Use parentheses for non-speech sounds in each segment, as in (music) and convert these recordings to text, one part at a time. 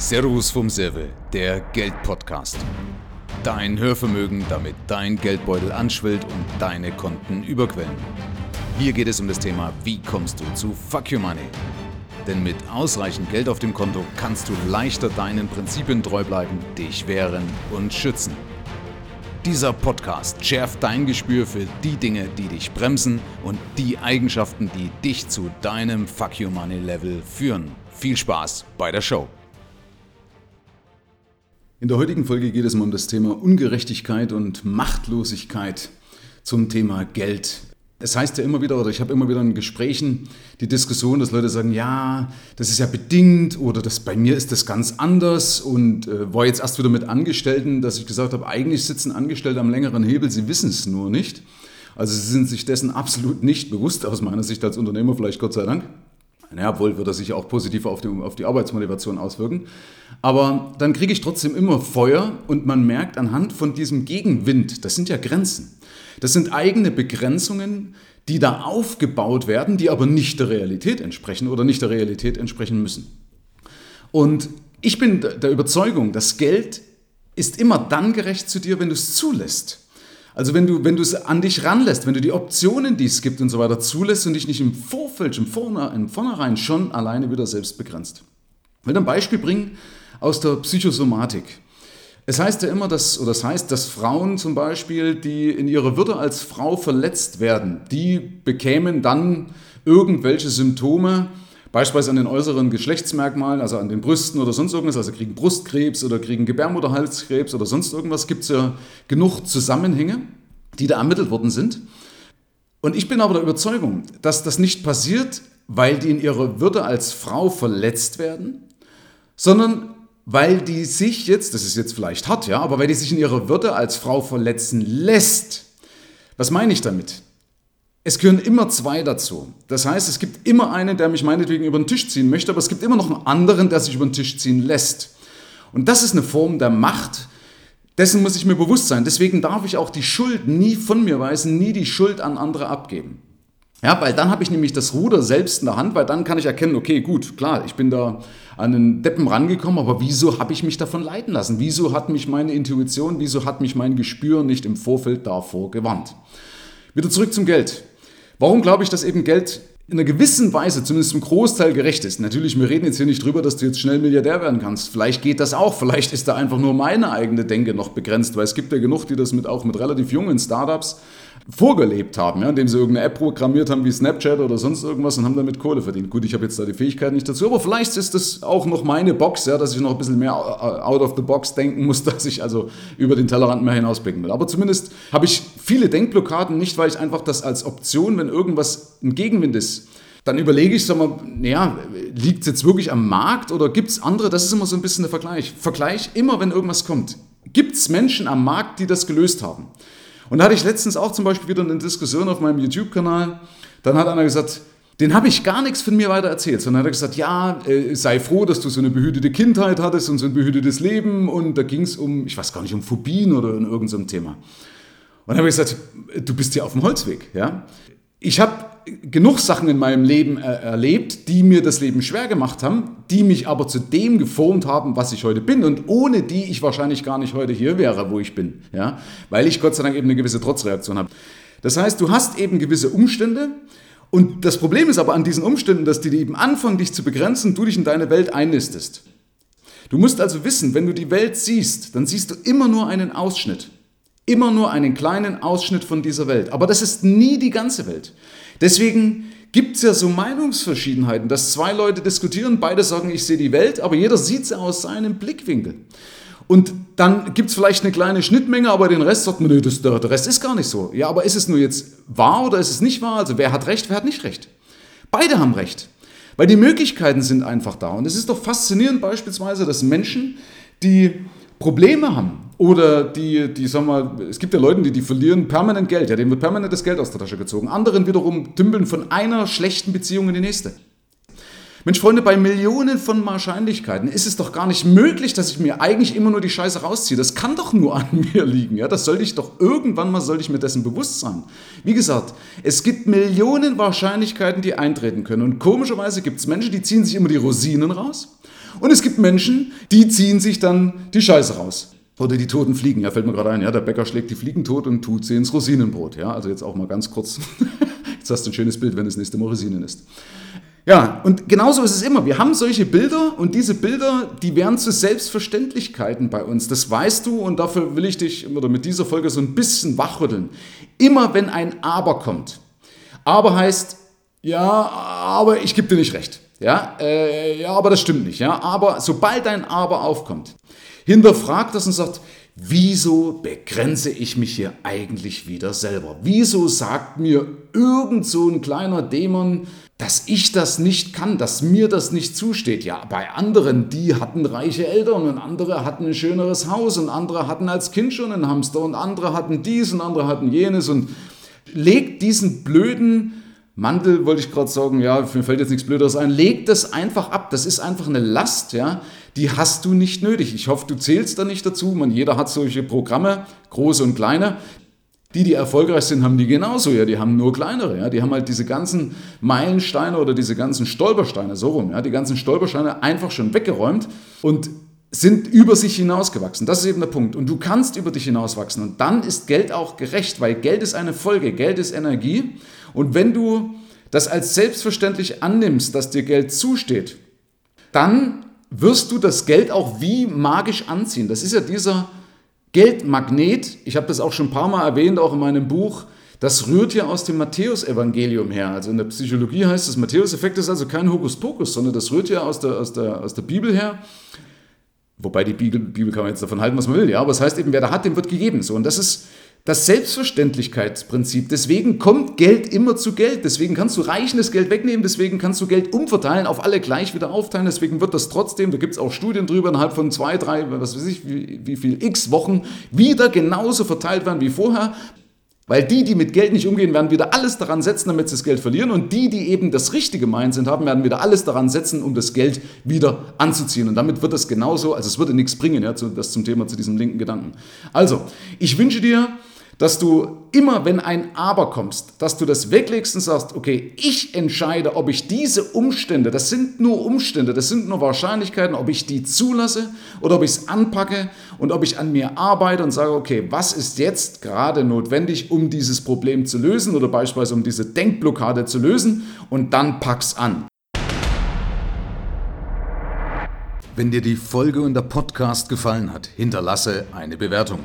Servus vom Serve, der Geldpodcast. Dein Hörvermögen, damit dein Geldbeutel anschwillt und deine Konten überquellen. Hier geht es um das Thema, wie kommst du zu Fuck Your Money? Denn mit ausreichend Geld auf dem Konto kannst du leichter deinen Prinzipien treu bleiben, dich wehren und schützen. Dieser Podcast schärft dein Gespür für die Dinge, die dich bremsen und die Eigenschaften, die dich zu deinem Fuck Your Money Level führen. Viel Spaß bei der Show. In der heutigen Folge geht es um das Thema Ungerechtigkeit und Machtlosigkeit zum Thema Geld. Es heißt ja immer wieder, oder ich habe immer wieder in Gesprächen die Diskussion, dass Leute sagen, ja, das ist ja bedingt oder das, bei mir ist das ganz anders und äh, war jetzt erst wieder mit Angestellten, dass ich gesagt habe, eigentlich sitzen Angestellte am längeren Hebel, sie wissen es nur nicht. Also sie sind sich dessen absolut nicht bewusst, aus meiner Sicht als Unternehmer vielleicht Gott sei Dank. Naja, obwohl würde sich auch positiv auf die, auf die Arbeitsmotivation auswirken. Aber dann kriege ich trotzdem immer Feuer und man merkt anhand von diesem Gegenwind, das sind ja Grenzen. Das sind eigene Begrenzungen, die da aufgebaut werden, die aber nicht der Realität entsprechen oder nicht der Realität entsprechen müssen. Und ich bin der Überzeugung, das Geld ist immer dann gerecht zu dir, wenn du es zulässt. Also wenn du, wenn du es an dich ranlässt, wenn du die Optionen, die es gibt und so weiter zulässt und dich nicht im Vorfeld, im, Vorne, im Vornherein schon alleine wieder selbst begrenzt. Ich will ein Beispiel bringen aus der Psychosomatik. Es heißt ja immer, dass, oder das heißt, dass Frauen zum Beispiel, die in ihrer Würde als Frau verletzt werden, die bekämen dann irgendwelche Symptome, beispielsweise an den äußeren Geschlechtsmerkmalen, also an den Brüsten oder sonst irgendwas, also kriegen Brustkrebs oder kriegen Gebärmutterhalskrebs oder sonst irgendwas, gibt es ja genug Zusammenhänge, die da ermittelt worden sind. Und ich bin aber der Überzeugung, dass das nicht passiert, weil die in ihrer Würde als Frau verletzt werden, sondern weil die sich jetzt, das ist jetzt vielleicht hart, ja, aber weil die sich in ihrer Würde als Frau verletzen lässt. Was meine ich damit? Es gehören immer zwei dazu. Das heißt, es gibt immer einen, der mich meinetwegen über den Tisch ziehen möchte, aber es gibt immer noch einen anderen, der sich über den Tisch ziehen lässt. Und das ist eine Form der Macht. Dessen muss ich mir bewusst sein. Deswegen darf ich auch die Schuld nie von mir weisen, nie die Schuld an andere abgeben. Ja, weil dann habe ich nämlich das Ruder selbst in der Hand, weil dann kann ich erkennen, okay, gut, klar, ich bin da an den Deppen rangekommen, aber wieso habe ich mich davon leiten lassen? Wieso hat mich meine Intuition, wieso hat mich mein Gespür nicht im Vorfeld davor gewarnt? Wieder zurück zum Geld. Warum glaube ich, dass eben Geld in einer gewissen Weise, zumindest zum Großteil gerecht ist. Natürlich, wir reden jetzt hier nicht drüber, dass du jetzt schnell Milliardär werden kannst. Vielleicht geht das auch. Vielleicht ist da einfach nur meine eigene Denke noch begrenzt, weil es gibt ja genug, die das mit auch mit relativ jungen Startups vorgelebt haben, ja, indem sie irgendeine App programmiert haben wie Snapchat oder sonst irgendwas und haben damit Kohle verdient. Gut, ich habe jetzt da die Fähigkeit nicht dazu, aber vielleicht ist das auch noch meine Box, ja, dass ich noch ein bisschen mehr out of the box denken muss, (laughs) dass ich also über den Tellerrand mehr hinausblicken will. Aber zumindest habe ich viele Denkblockaden, nicht weil ich einfach das als Option, wenn irgendwas ein Gegenwind ist, dann überlege ich, sag mal, naja, liegt es jetzt wirklich am Markt oder gibt es andere? Das ist immer so ein bisschen der Vergleich. Vergleich immer, wenn irgendwas kommt. Gibt es Menschen am Markt, die das gelöst haben? Und da hatte ich letztens auch zum Beispiel wieder eine Diskussion auf meinem YouTube-Kanal. Dann hat einer gesagt, den habe ich gar nichts von mir weiter erzählt, sondern hat er gesagt, ja, äh, sei froh, dass du so eine behütete Kindheit hattest und so ein behütetes Leben. Und da ging es um, ich weiß gar nicht, um Phobien oder in irgendeinem Thema. Und dann habe ich gesagt, du bist ja auf dem Holzweg. Ja? Ich habe genug Sachen in meinem Leben er erlebt, die mir das Leben schwer gemacht haben, die mich aber zu dem geformt haben, was ich heute bin und ohne die ich wahrscheinlich gar nicht heute hier wäre, wo ich bin, ja, weil ich Gott sei Dank eben eine gewisse Trotzreaktion habe. Das heißt, du hast eben gewisse Umstände und das Problem ist aber an diesen Umständen, dass die eben anfangen, dich zu begrenzen, du dich in deine Welt einnistest. Du musst also wissen, wenn du die Welt siehst, dann siehst du immer nur einen Ausschnitt. Immer nur einen kleinen Ausschnitt von dieser Welt. Aber das ist nie die ganze Welt. Deswegen gibt es ja so Meinungsverschiedenheiten, dass zwei Leute diskutieren, beide sagen, ich sehe die Welt, aber jeder sieht sie aus seinem Blickwinkel. Und dann gibt es vielleicht eine kleine Schnittmenge, aber den Rest sagt man, nee, das, der Rest ist gar nicht so. Ja, aber ist es nur jetzt wahr oder ist es nicht wahr? Also wer hat recht, wer hat nicht recht? Beide haben recht. Weil die Möglichkeiten sind einfach da. Und es ist doch faszinierend beispielsweise, dass Menschen, die Probleme haben, oder die, die, sag mal, es gibt ja Leute, die, die verlieren permanent Geld, ja, denen wird permanent das Geld aus der Tasche gezogen. Anderen wiederum dümpeln von einer schlechten Beziehung in die nächste. Mensch, Freunde, bei Millionen von Wahrscheinlichkeiten ist es doch gar nicht möglich, dass ich mir eigentlich immer nur die Scheiße rausziehe. Das kann doch nur (laughs) an mir liegen. Ja? Das sollte ich doch irgendwann mal, sollte ich mir dessen bewusst sein. Wie gesagt, es gibt Millionen Wahrscheinlichkeiten, die eintreten können. Und komischerweise gibt es Menschen, die ziehen sich immer die Rosinen raus Und es gibt Menschen, die ziehen sich dann die Scheiße raus. Oder die toten Fliegen, ja, fällt mir gerade ein, ja, der Bäcker schlägt die Fliegen tot und tut sie ins Rosinenbrot. Ja, also jetzt auch mal ganz kurz. (laughs) jetzt hast du ein schönes Bild, wenn es nächste Mal Rosinen ist. Ja, und genauso ist es immer. Wir haben solche Bilder und diese Bilder, die werden zu Selbstverständlichkeiten bei uns. Das weißt du und dafür will ich dich oder mit dieser Folge so ein bisschen wachrütteln. Immer wenn ein Aber kommt. Aber heißt, ja, aber ich gebe dir nicht recht. Ja, äh, ja, aber das stimmt nicht. Ja, aber sobald ein Aber aufkommt, hinterfragt das und sagt, wieso begrenze ich mich hier eigentlich wieder selber? Wieso sagt mir irgend so ein kleiner Dämon, dass ich das nicht kann, dass mir das nicht zusteht. Ja, bei anderen, die hatten reiche Eltern und andere hatten ein schöneres Haus und andere hatten als Kind schon einen Hamster und andere hatten dies und andere hatten jenes und legt diesen blöden Mantel wollte ich gerade sagen, ja, mir fällt jetzt nichts Blöderes ein. Leg das einfach ab. Das ist einfach eine Last, ja. Die hast du nicht nötig. Ich hoffe, du zählst da nicht dazu. Man, jeder hat solche Programme, große und kleine. Die, die erfolgreich sind, haben die genauso, ja. Die haben nur kleinere, ja. Die haben halt diese ganzen Meilensteine oder diese ganzen Stolpersteine, so rum, ja. Die ganzen Stolpersteine einfach schon weggeräumt und sind über sich hinausgewachsen. Das ist eben der Punkt. Und du kannst über dich hinauswachsen. Und dann ist Geld auch gerecht, weil Geld ist eine Folge. Geld ist Energie. Und wenn du das als selbstverständlich annimmst, dass dir Geld zusteht, dann wirst du das Geld auch wie magisch anziehen. Das ist ja dieser Geldmagnet. Ich habe das auch schon ein paar Mal erwähnt, auch in meinem Buch. Das rührt ja aus dem Matthäusevangelium her. Also in der Psychologie heißt das Matthäuseffekt ist also kein Hokuspokus, sondern das rührt ja aus der, aus der, aus der Bibel her. Wobei die Bibel, Bibel kann man jetzt davon halten, was man will, ja. Aber es heißt eben, wer da hat, dem wird gegeben. So. Und das ist das Selbstverständlichkeitsprinzip. Deswegen kommt Geld immer zu Geld. Deswegen kannst du reichendes Geld wegnehmen. Deswegen kannst du Geld umverteilen, auf alle gleich wieder aufteilen. Deswegen wird das trotzdem, da gibt es auch Studien drüber, innerhalb von zwei, drei, was weiß ich, wie, wie viel x Wochen wieder genauso verteilt werden wie vorher. Weil die, die mit Geld nicht umgehen, werden wieder alles daran setzen, damit sie das Geld verlieren. Und die, die eben das richtige Mindset haben, werden wieder alles daran setzen, um das Geld wieder anzuziehen. Und damit wird das genauso, also es würde nichts bringen, ja, das zum Thema, zu diesem linken Gedanken. Also, ich wünsche dir, dass du immer, wenn ein Aber kommst, dass du das weglegst und sagst, okay, ich entscheide, ob ich diese Umstände, das sind nur Umstände, das sind nur Wahrscheinlichkeiten, ob ich die zulasse oder ob ich es anpacke und ob ich an mir arbeite und sage, okay, was ist jetzt gerade notwendig, um dieses Problem zu lösen oder beispielsweise um diese Denkblockade zu lösen und dann pack's an. Wenn dir die Folge und der Podcast gefallen hat, hinterlasse eine Bewertung.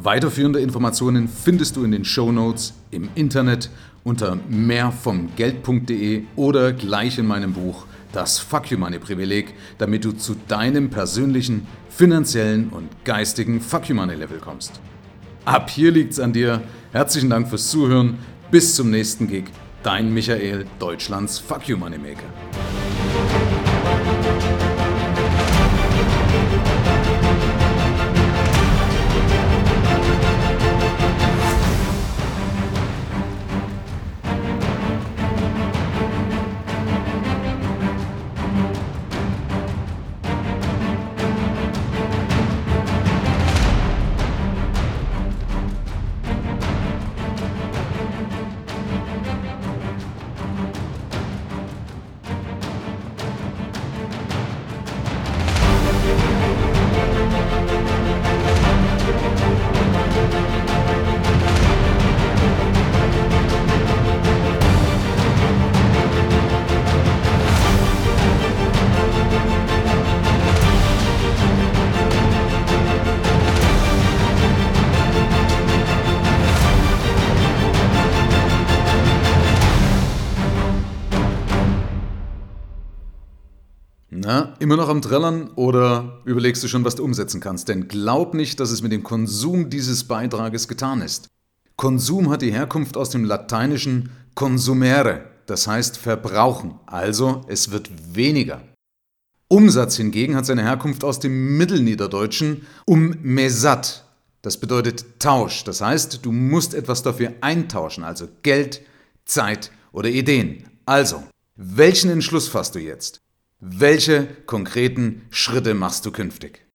Weiterführende Informationen findest du in den Show Notes im Internet unter mehrvomgeld.de oder gleich in meinem Buch Das Fuck You Money Privileg, damit du zu deinem persönlichen, finanziellen und geistigen Fuck You Money Level kommst. Ab hier liegt's an dir. Herzlichen Dank fürs Zuhören. Bis zum nächsten Gig. Dein Michael, Deutschlands Fuck You Money Na, immer noch am Trällern oder überlegst du schon, was du umsetzen kannst? Denn glaub nicht, dass es mit dem Konsum dieses Beitrages getan ist. Konsum hat die Herkunft aus dem lateinischen consumere, das heißt verbrauchen, also es wird weniger. Umsatz hingegen hat seine Herkunft aus dem Mittelniederdeutschen um mesat, das bedeutet Tausch, das heißt, du musst etwas dafür eintauschen, also Geld, Zeit oder Ideen. Also, welchen Entschluss fasst du jetzt? Welche konkreten Schritte machst du künftig?